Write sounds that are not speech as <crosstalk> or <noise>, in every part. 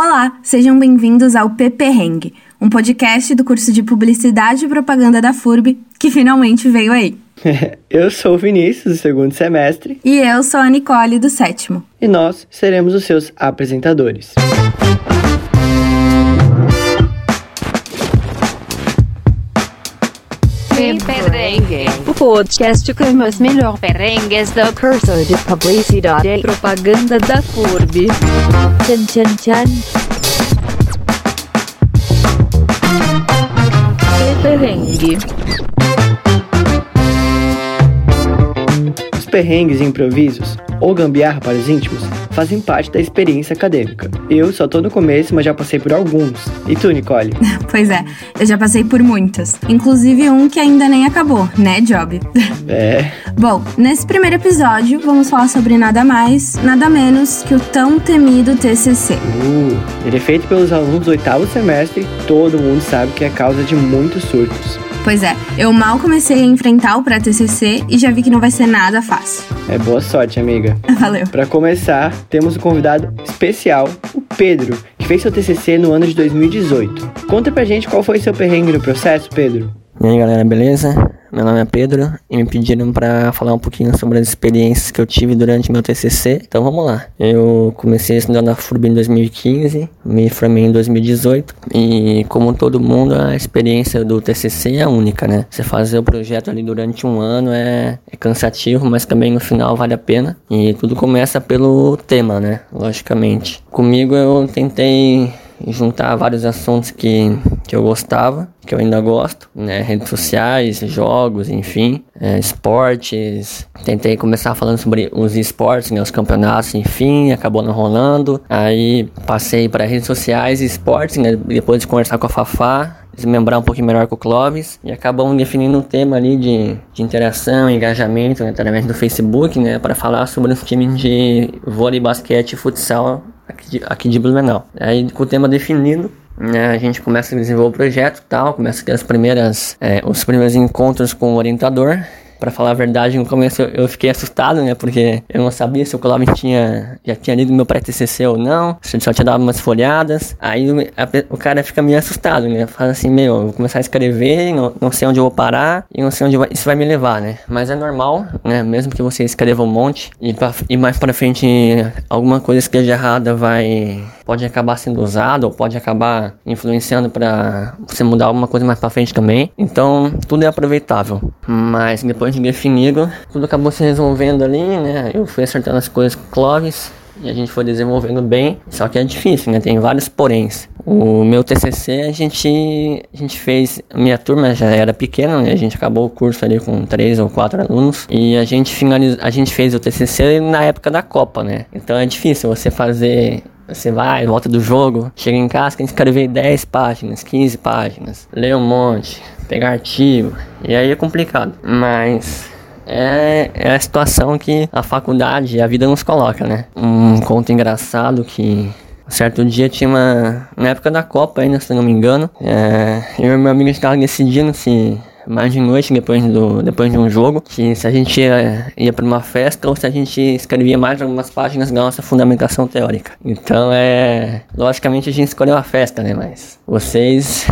Olá, sejam bem-vindos ao Peperrengue, um podcast do curso de Publicidade e Propaganda da FURB, que finalmente veio aí. <laughs> eu sou o Vinícius, do segundo semestre. E eu sou a Nicole, do sétimo. E nós seremos os seus apresentadores. Perrengue, o podcast com os melhores perrengues do curso de Publicidade e Propaganda da FURB. Tchan, tchan, tchan. Perrengue. Os perrengues e improvisos, ou gambiarra para os íntimos, fazem parte da experiência acadêmica. Eu só tô no começo, mas já passei por alguns. E tu, Nicole? <laughs> pois é, eu já passei por muitas. Inclusive um que ainda nem acabou, né, Job? <laughs> É. Bom, nesse primeiro episódio, vamos falar sobre nada mais, nada menos que o tão temido TCC. Uh, ele é feito pelos alunos do oitavo semestre, todo mundo sabe que é causa de muitos surtos. Pois é, eu mal comecei a enfrentar o pré-TCC e já vi que não vai ser nada fácil. É boa sorte, amiga. <laughs> Valeu. Para começar, temos um convidado especial, o Pedro, que fez seu TCC no ano de 2018. Conta pra gente qual foi seu perrengue no processo, Pedro. E aí galera, beleza? Meu nome é Pedro e me pediram para falar um pouquinho sobre as experiências que eu tive durante meu TCC. Então vamos lá. Eu comecei a estudar na FURB em 2015, me formei em 2018 e como todo mundo a experiência do TCC é única, né? Você fazer o projeto ali durante um ano é, é cansativo, mas também no final vale a pena. E tudo começa pelo tema, né? Logicamente. Comigo eu tentei juntar vários assuntos que, que eu gostava, que eu ainda gosto, né? Redes sociais, jogos, enfim, é, esportes. Tentei começar falando sobre os esportes, né? Os campeonatos, enfim, acabou não rolando. Aí passei para redes sociais e esportes, né? Depois de conversar com a Fafá, desmembrar um pouquinho melhor com o Clóvis e acabamos definindo um tema ali de, de interação, engajamento né, através do Facebook, né, para falar sobre os times de vôlei, basquete e futsal de, aqui de Blumenau. Aí com o tema definido, né, a gente começa a desenvolver o projeto tal, começa a ter as primeiras, é, os primeiros encontros com o orientador Pra falar a verdade, no começo eu fiquei assustado, né? Porque eu não sabia se o Clóvis tinha, já tinha lido meu pré-TCC ou não, se ele só tinha dado umas folhadas. Aí a, o cara fica meio assustado, né? Fala assim, meu, eu vou começar a escrever, não, não sei onde eu vou parar e não sei onde vai, isso vai me levar, né? Mas é normal, né? Mesmo que você escreva um monte e, pra, e mais pra frente alguma coisa esteja errada vai pode acabar sendo usado ou pode acabar influenciando para você mudar alguma coisa mais para frente também. Então, tudo é aproveitável. Mas depois de definido, tudo acabou se resolvendo ali, né? Eu fui acertando as coisas com Clóvis e a gente foi desenvolvendo bem, só que é difícil, né? Tem vários poréns. O meu TCC a gente a gente fez, minha turma já era pequena, né? A gente acabou o curso ali com três ou quatro alunos e a gente finalizou, a gente fez o TCC na época da Copa, né? Então é difícil você fazer você vai, volta do jogo, chega em casa, tem que escrever 10 páginas, 15 páginas, ler um monte, pegar artigo, e aí é complicado. Mas é, é a situação que a faculdade a vida nos coloca, né? Um conto engraçado que certo dia tinha uma. Na época da Copa ainda, se não me engano. É, eu e meu amigo estavam decidindo se mais de noite depois, do, depois de um jogo, que se a gente ia, ia para uma festa ou se a gente escrevia mais algumas páginas da nossa fundamentação teórica. Então é. Logicamente a gente escolheu a festa, né? Mas vocês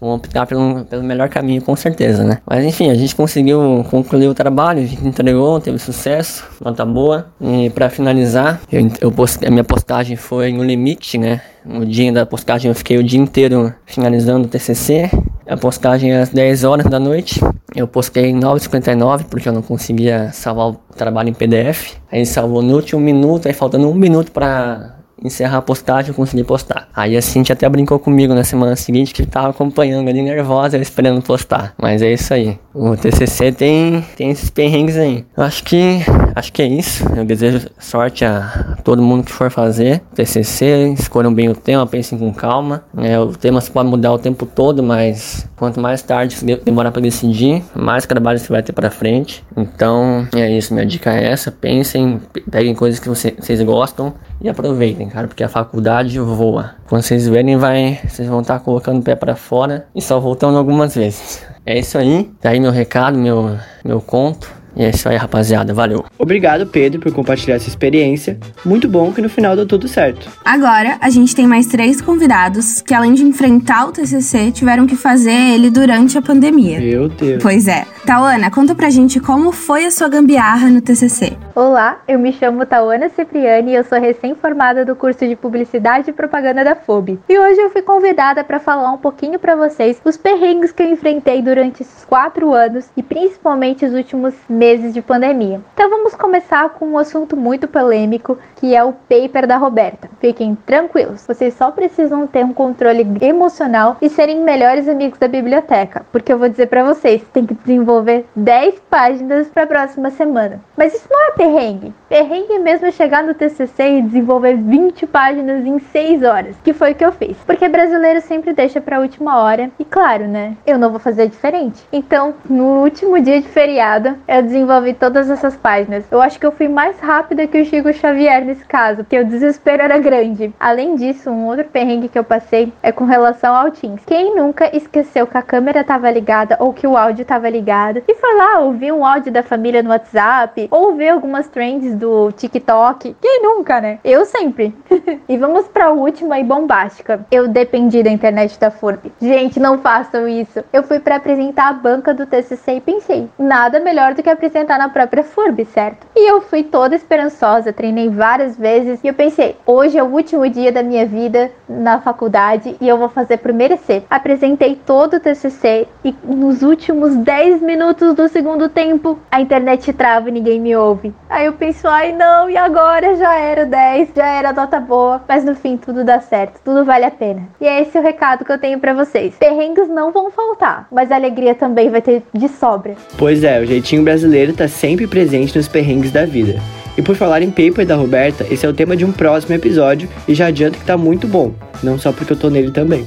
vão optar pelo, pelo melhor caminho, com certeza, né? Mas enfim, a gente conseguiu concluir o trabalho, a gente entregou, teve sucesso, nota boa. E para finalizar, eu, eu post, a minha postagem foi no limite, né? No dia da postagem eu fiquei o dia inteiro finalizando o TCC. A postagem é às 10 horas da noite. Eu postei em 9h59 porque eu não conseguia salvar o trabalho em PDF. Aí salvou no último minuto, aí faltando um minuto para encerrar a postagem, eu consegui postar. Aí a Cintia até brincou comigo na semana seguinte que tava acompanhando ali nervosa, esperando postar. Mas é isso aí. O TCC tem, tem esses perrengues aí. Eu acho que, acho que é isso. Eu desejo sorte a todo mundo que for fazer TCC. Escolham bem o tema, pensem com calma. É, o tema se pode mudar o tempo todo, mas quanto mais tarde demorar para decidir, mais trabalho você vai ter para frente. Então, é isso. Minha dica é essa. Pensem, peguem coisas que você, vocês gostam e aproveitem, cara, porque a faculdade voa. Quando vocês verem, vai, vocês vão estar colocando o pé para fora e só voltando algumas vezes. É isso aí, tá aí meu recado, meu, meu conto. E é isso aí, rapaziada. Valeu. Obrigado, Pedro, por compartilhar essa experiência. Muito bom que no final deu tudo certo. Agora, a gente tem mais três convidados que, além de enfrentar o TCC, tiveram que fazer ele durante a pandemia. Meu Deus. Pois é. Tauana, conta pra gente como foi a sua gambiarra no TCC. Olá, eu me chamo Tauana Cipriani e eu sou recém-formada do curso de Publicidade e Propaganda da FOB. E hoje eu fui convidada para falar um pouquinho para vocês os perrengues que eu enfrentei durante esses quatro anos e principalmente os últimos meses de pandemia. Então vamos começar com um assunto muito polêmico que é o paper da Roberta. Fiquem tranquilos, vocês só precisam ter um controle emocional e serem melhores amigos da biblioteca, porque eu vou dizer para vocês, tem que desenvolver 10 páginas para a próxima semana. Mas isso não é perrengue. Perrengue mesmo é chegar no TCC e desenvolver 20 páginas em 6 horas, que foi o que eu fiz. Porque brasileiro sempre deixa para a última hora e claro, né? Eu não vou fazer diferente. Então, no último dia de feriado, eu desenvolvi todas essas páginas. Eu acho que eu fui mais rápida que o Chico Xavier nesse caso, porque o desespero era grande. Além disso, um outro perrengue que eu passei é com relação ao Teams. Quem nunca esqueceu que a câmera estava ligada ou que o áudio estava ligado e foi lá ouvir um áudio da família no WhatsApp ou ver algumas trends do TikTok? Quem nunca, né? Eu sempre. <laughs> e vamos para a última e bombástica. Eu dependi da internet da FURB. Gente, não façam isso. Eu fui para apresentar a banca do TCC e pensei, nada melhor do que apresentar na própria FURB, certo? E eu fui toda esperançosa, treinei várias vezes e eu pensei, hoje é o último dia da minha vida na faculdade e eu vou fazer por merecer. Apresentei todo o TCC e nos últimos 10 minutos do segundo tempo a internet trava e ninguém me ouve. Aí eu penso, ai não, e agora já era 10, já era nota boa, mas no fim tudo dá certo, tudo vale a pena. E é esse o recado que eu tenho para vocês. Perrengues não vão faltar, mas a alegria também vai ter de sobra. Pois é, o jeitinho brasileiro tá sempre presente nos perrengues da vida. E por falar em paper da Roberta, esse é o tema de um próximo episódio e já adianto que tá muito bom, não só porque eu tô nele também.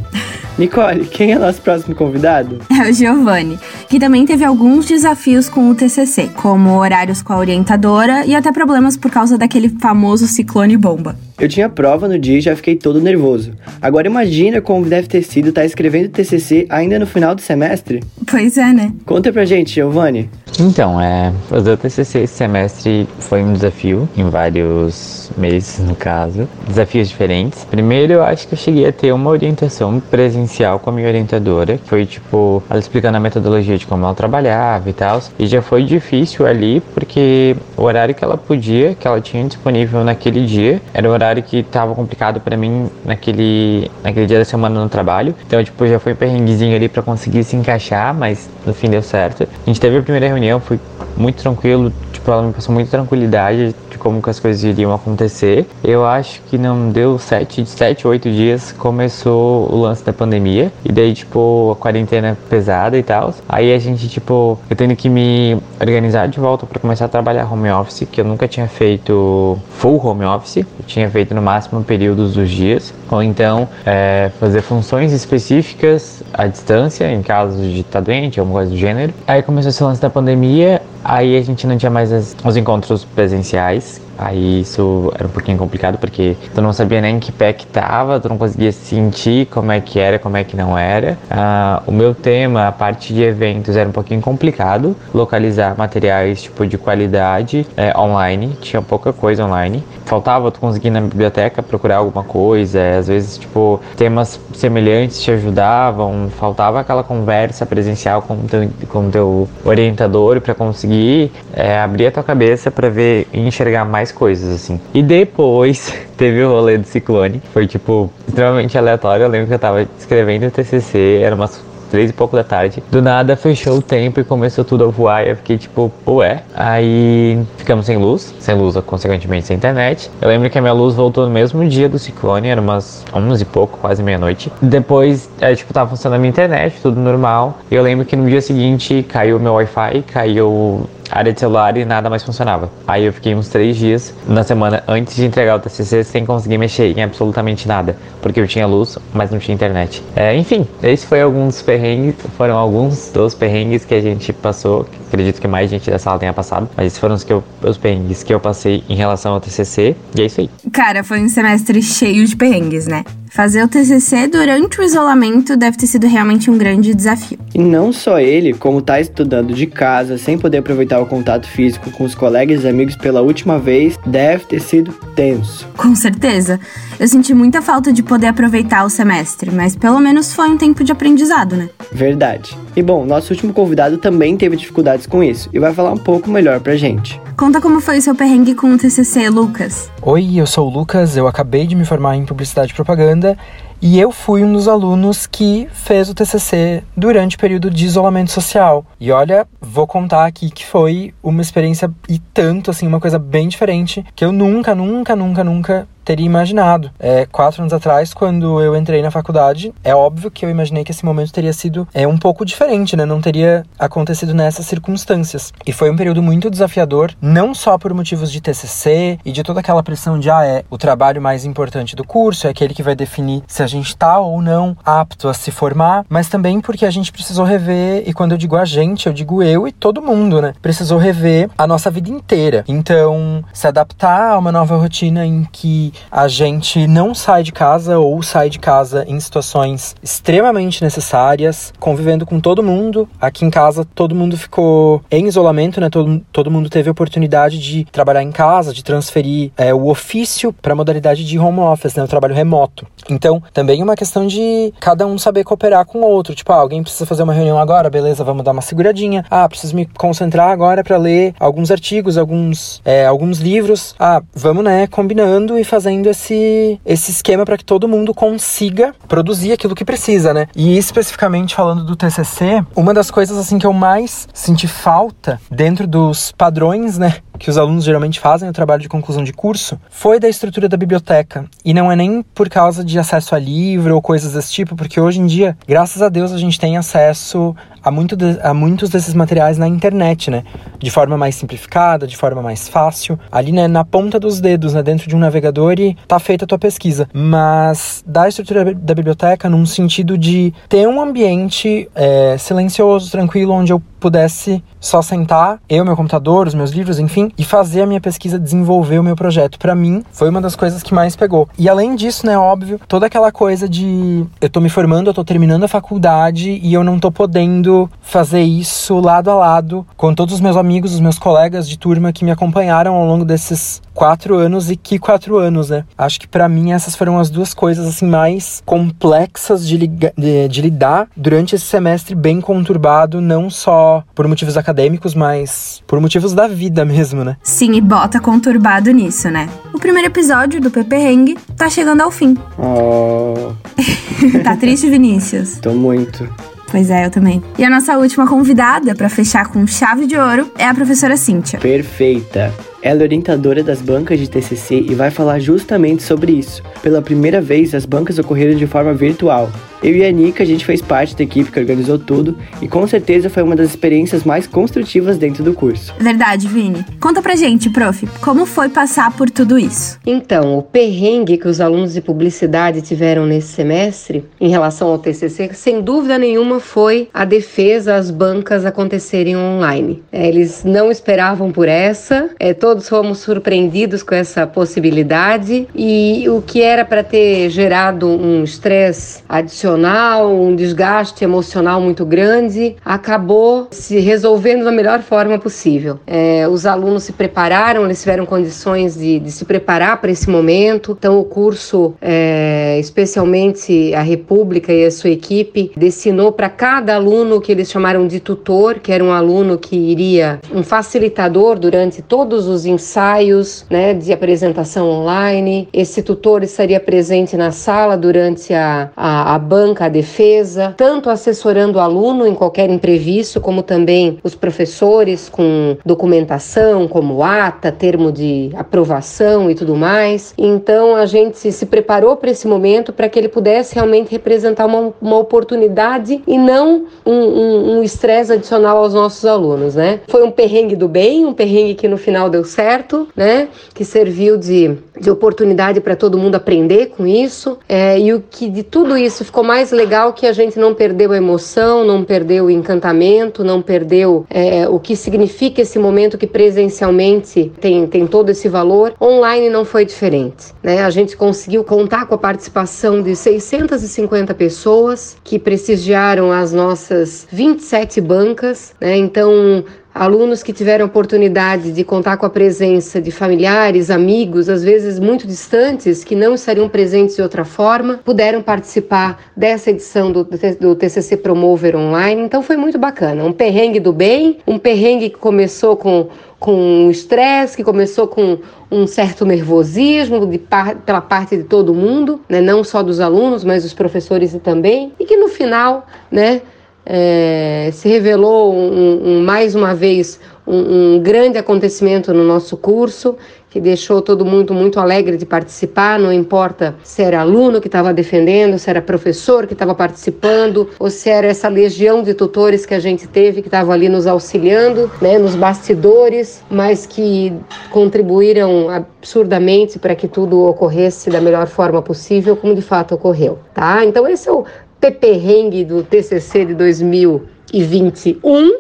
Nicole, quem é nosso próximo convidado? <laughs> É o Giovanni, que também teve alguns desafios com o TCC, como horários com a orientadora e até problemas por causa daquele famoso ciclone bomba. Eu tinha prova no dia e já fiquei todo nervoso. Agora imagina como deve ter sido estar escrevendo TCC ainda no final do semestre. Pois é, né? Conta pra gente, Giovanni. Então, é, fazer o TCC esse semestre foi um desafio, em vários meses no caso, desafios diferentes. Primeiro, eu acho que eu cheguei a ter uma orientação presencial com a minha orientadora, que foi tipo, ela explicando a metodologia de como ela trabalhava e tal, e já foi difícil ali, porque o horário que ela podia, que ela tinha disponível naquele dia, era o horário que tava complicado para mim naquele, naquele dia da semana no trabalho. Então, tipo, já foi um perrenguezinho ali para conseguir se encaixar, mas no fim deu certo. A gente teve a primeira reunião, foi muito tranquilo, tipo, ela me passou muita tranquilidade de como que as coisas iriam acontecer. Eu acho que não deu sete, sete, oito dias, começou o lance da pandemia, e daí, tipo, a quarentena pesada e tal. Aí a gente, tipo, eu tendo que me organizar de volta para começar a trabalhar home office, que eu nunca tinha feito full home office, eu tinha feito no máximo períodos dos dias, ou então é, fazer funções específicas à distância, em caso de estar doente, alguma coisa do gênero. Aí começou esse lance da pandemia, aí a gente não tinha mais as, os encontros presenciais, Aí isso era um pouquinho complicado porque tu não sabia nem que pé que tava, tu não conseguia sentir como é que era, como é que não era. Ah, o meu tema, a parte de eventos, era um pouquinho complicado. Localizar materiais tipo de qualidade é, online, tinha pouca coisa online. Faltava tu conseguir ir na biblioteca procurar alguma coisa, é, às vezes tipo temas semelhantes te ajudavam, faltava aquela conversa presencial com teu, com teu orientador para conseguir é, abrir a tua cabeça para ver e enxergar mais coisas, assim. E depois <laughs> teve o rolê do ciclone. Foi, tipo, extremamente aleatório. Eu lembro que eu tava escrevendo o TCC, era umas três e pouco da tarde. Do nada fechou o tempo e começou tudo a voar. E eu fiquei tipo, ué. Aí ficamos sem luz, sem luz, consequentemente sem internet. Eu lembro que a minha luz voltou no mesmo dia do ciclone, era umas 11 e pouco, quase meia-noite. Depois, é, tipo, tava funcionando a minha internet, tudo normal. E eu lembro que no dia seguinte caiu meu Wi-Fi, caiu área de celular e nada mais funcionava. Aí eu fiquei uns três dias na semana antes de entregar o TCC sem conseguir mexer em absolutamente nada, porque eu tinha luz, mas não tinha internet. É, enfim, esse foi alguns perrengues, foram alguns dos perrengues que a gente passou. Acredito que mais gente da sala tenha passado, mas esses foram os, que eu, os perrengues que eu passei em relação ao TCC. E é isso aí. Cara, foi um semestre cheio de perrengues, né? Fazer o TCC durante o isolamento deve ter sido realmente um grande desafio. E não só ele, como tá estudando de casa, sem poder aproveitar o contato físico com os colegas e amigos pela última vez, deve ter sido tenso. Com certeza. Eu senti muita falta de poder aproveitar o semestre, mas pelo menos foi um tempo de aprendizado, né? Verdade. E bom, nosso último convidado também teve dificuldades com isso e vai falar um pouco melhor pra gente. Conta como foi o seu perrengue com o TCC, Lucas. Oi, eu sou o Lucas, eu acabei de me formar em Publicidade e Propaganda e eu fui um dos alunos que fez o TCC durante o período de isolamento social. E olha, vou contar aqui que foi uma experiência e tanto, assim, uma coisa bem diferente que eu nunca, nunca, nunca, nunca teria imaginado. É, quatro anos atrás, quando eu entrei na faculdade, é óbvio que eu imaginei que esse momento teria sido é, um pouco diferente, né? Não teria acontecido nessas circunstâncias. E foi um período muito desafiador, não só por motivos de TCC e de toda aquela pressão de, ah, é o trabalho mais importante do curso, é aquele que vai definir se a gente tá ou não apto a se formar, mas também porque a gente precisou rever, e quando eu digo a gente, eu digo eu e todo mundo, né? Precisou rever a nossa vida inteira. Então, se adaptar a uma nova rotina em que a gente não sai de casa ou sai de casa em situações extremamente necessárias, convivendo com todo mundo. Aqui em casa, todo mundo ficou em isolamento, né? Todo, todo mundo teve oportunidade de trabalhar em casa, de transferir é, o ofício para a modalidade de home office, né? O trabalho remoto. Então, também é uma questão de cada um saber cooperar com o outro. Tipo, ah, alguém precisa fazer uma reunião agora, beleza, vamos dar uma seguradinha. Ah, preciso me concentrar agora para ler alguns artigos, alguns, é, alguns livros. Ah, vamos, né, combinando e fazendo esse, esse esquema para que todo mundo consiga produzir aquilo que precisa, né? E especificamente falando do TCC, uma das coisas assim que eu mais senti falta dentro dos padrões, né, que os alunos geralmente fazem no trabalho de conclusão de curso, foi da estrutura da biblioteca. E não é nem por causa de acesso a livro ou coisas desse tipo, porque hoje em dia, graças a Deus, a gente tem acesso a, muito de, a muitos desses materiais na internet, né? De forma mais simplificada, de forma mais fácil. Ali, né, na ponta dos dedos, né, dentro de um navegador e tá feita a tua pesquisa. Mas da estrutura da biblioteca num sentido de ter um ambiente é, silencioso, tranquilo, onde eu pudesse só sentar, eu, meu computador, os meus livros, enfim, e fazer a minha pesquisa, desenvolver o meu projeto. Para mim, foi uma das coisas que mais pegou. E além disso, né, óbvio, toda aquela coisa de eu tô me formando, eu tô terminando a faculdade e eu não tô podendo fazer isso lado a lado com todos os meus amigos, os meus colegas de turma que me acompanharam ao longo desses quatro anos e que quatro anos, né? Acho que para mim essas foram as duas coisas assim mais complexas de, de, de lidar durante esse semestre bem conturbado, não só por motivos acadêmicos, mas por motivos da vida <laughs> mesmo, né? Sim, e bota conturbado nisso, né? O primeiro episódio do Pepe Hang tá chegando ao fim. Oh. <laughs> tá triste, Vinícius? Tô muito. Pois é, eu também. E a nossa última convidada para fechar com chave de ouro é a professora Cíntia. Perfeita. Ela é orientadora das bancas de TCC e vai falar justamente sobre isso. Pela primeira vez, as bancas ocorreram de forma virtual. Eu e a Nika, a gente fez parte da equipe que organizou tudo e com certeza foi uma das experiências mais construtivas dentro do curso. Verdade, Vini. Conta pra gente, prof, como foi passar por tudo isso? Então, o perrengue que os alunos de publicidade tiveram nesse semestre em relação ao TCC, sem dúvida nenhuma, foi a defesa às bancas acontecerem online. É, eles não esperavam por essa, é, todos fomos surpreendidos com essa possibilidade e o que era para ter gerado um estresse adicional, um desgaste emocional muito grande, acabou se resolvendo da melhor forma possível. É, os alunos se prepararam, eles tiveram condições de, de se preparar para esse momento, então o curso, é, especialmente a República e a sua equipe, destinou para cada aluno que eles chamaram de tutor, que era um aluno que iria, um facilitador durante todos os ensaios né, de apresentação online. Esse tutor estaria presente na sala durante a, a, a banca, a defesa, tanto assessorando o aluno em qualquer imprevisto, como também os professores com documentação, como ata, termo de aprovação e tudo mais. Então a gente se preparou para esse momento para que ele pudesse realmente representar uma, uma oportunidade e não um estresse um, um adicional aos nossos alunos, né? Foi um perrengue do bem, um perrengue que no final deu certo, né? Que serviu de, de oportunidade para todo mundo aprender com isso. É, e o que de tudo isso ficou mais legal que a gente não perdeu a emoção, não perdeu o encantamento, não perdeu é, o que significa esse momento que presencialmente tem, tem todo esse valor. Online não foi diferente, né? A gente conseguiu contar com a participação de 650 pessoas que prestigiaram as nossas 27 bancas, né? Então alunos que tiveram oportunidade de contar com a presença de familiares, amigos, às vezes muito distantes, que não estariam presentes de outra forma, puderam participar dessa edição do, do TCC Promover Online. Então foi muito bacana. Um perrengue do bem, um perrengue que começou com com estresse, que começou com um certo nervosismo de par, pela parte de todo mundo, né? não só dos alunos, mas dos professores também, e que no final, né, é, se revelou um, um, mais uma vez um, um, grande acontecimento no nosso curso, que deixou todo mundo muito alegre de participar, não importa se era aluno que estava defendendo, se era professor que estava participando, ou se era essa legião de tutores que a gente teve que estava ali nos auxiliando, né, nos bastidores, mas que contribuíram absurdamente para que tudo ocorresse da melhor forma possível, como de fato ocorreu, tá? Então esse é o peperrengue do TCC de 2021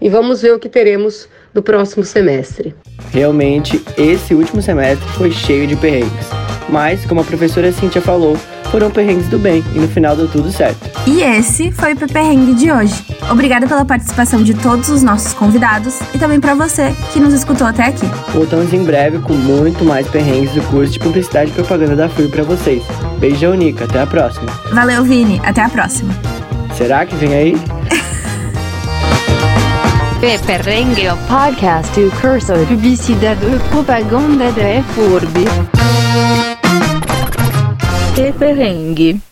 e vamos ver o que teremos no próximo semestre. Realmente, esse último semestre foi cheio de perrengues, mas, como a professora Cíntia falou, foram perrengues do bem e no final deu tudo certo. E esse foi o Peperrengue de hoje. Obrigada pela participação de todos os nossos convidados e também para você que nos escutou até aqui. Voltamos em breve com muito mais perrengues do curso de Publicidade e Propaganda da FUI para vocês. Beijão, Nica. Até a próxima. Valeu, Vini. Até a próxima. Será que vem aí? <laughs> Peperrengue, o podcast do curso de Publicidade e Propaganda da FURB. Peperrengue.